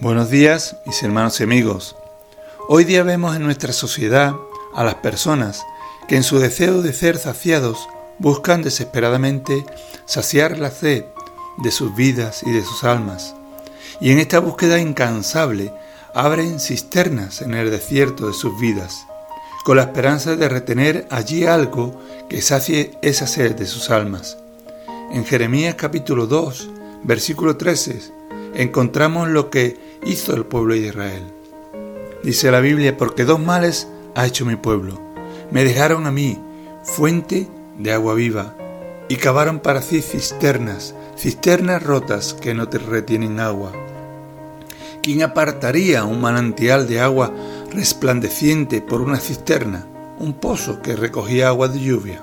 Buenos días, mis hermanos y amigos. Hoy día vemos en nuestra sociedad a las personas que en su deseo de ser saciados buscan desesperadamente saciar la sed de sus vidas y de sus almas. Y en esta búsqueda incansable abren cisternas en el desierto de sus vidas, con la esperanza de retener allí algo que sacie esa sed de sus almas. En Jeremías capítulo 2, versículo 13, encontramos lo que hizo el pueblo de Israel. Dice la Biblia, porque dos males ha hecho mi pueblo. Me dejaron a mí fuente de agua viva y cavaron para sí cisternas, cisternas rotas que no te retienen agua. ¿Quién apartaría un manantial de agua resplandeciente por una cisterna, un pozo que recogía agua de lluvia?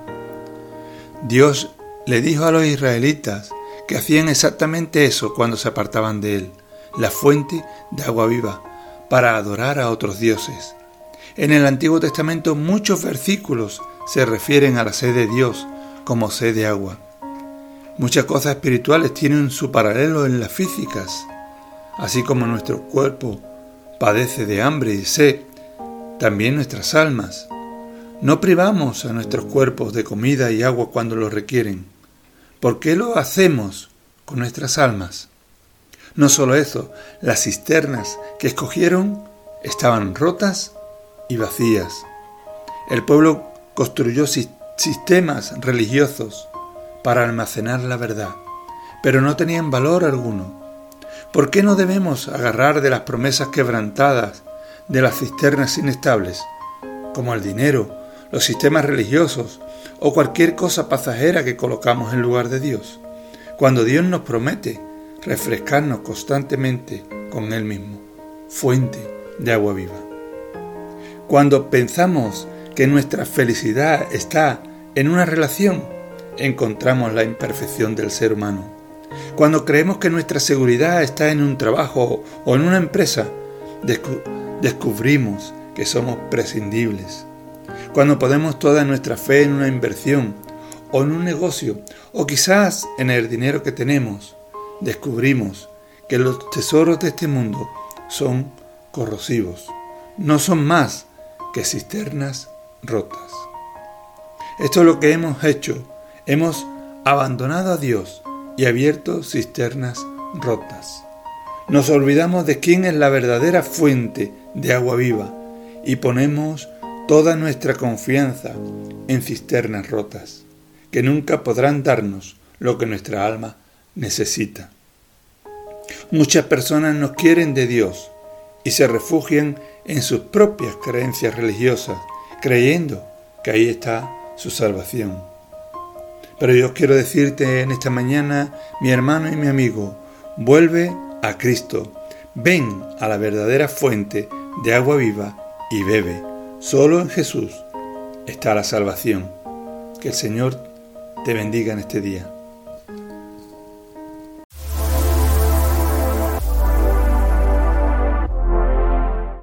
Dios le dijo a los israelitas que hacían exactamente eso cuando se apartaban de él, la fuente de agua viva, para adorar a otros dioses. En el Antiguo Testamento muchos versículos se refieren a la sed de Dios como sed de agua. Muchas cosas espirituales tienen su paralelo en las físicas, así como nuestro cuerpo padece de hambre y sed, también nuestras almas. No privamos a nuestros cuerpos de comida y agua cuando lo requieren ¿Por qué lo hacemos con nuestras almas? No solo eso, las cisternas que escogieron estaban rotas y vacías. El pueblo construyó sistemas religiosos para almacenar la verdad, pero no tenían valor alguno. ¿Por qué no debemos agarrar de las promesas quebrantadas de las cisternas inestables, como el dinero, los sistemas religiosos o cualquier cosa pasajera que colocamos en lugar de Dios, cuando Dios nos promete refrescarnos constantemente con Él mismo, fuente de agua viva. Cuando pensamos que nuestra felicidad está en una relación, encontramos la imperfección del ser humano. Cuando creemos que nuestra seguridad está en un trabajo o en una empresa, descubrimos que somos prescindibles cuando ponemos toda nuestra fe en una inversión o en un negocio o quizás en el dinero que tenemos, descubrimos que los tesoros de este mundo son corrosivos, no son más que cisternas rotas. Esto es lo que hemos hecho, hemos abandonado a Dios y abierto cisternas rotas. Nos olvidamos de quién es la verdadera fuente de agua viva y ponemos toda nuestra confianza en cisternas rotas, que nunca podrán darnos lo que nuestra alma necesita. Muchas personas no quieren de Dios y se refugian en sus propias creencias religiosas, creyendo que ahí está su salvación. Pero yo quiero decirte en esta mañana, mi hermano y mi amigo, vuelve a Cristo, ven a la verdadera fuente de agua viva y bebe Solo en Jesús está la salvación. Que el Señor te bendiga en este día.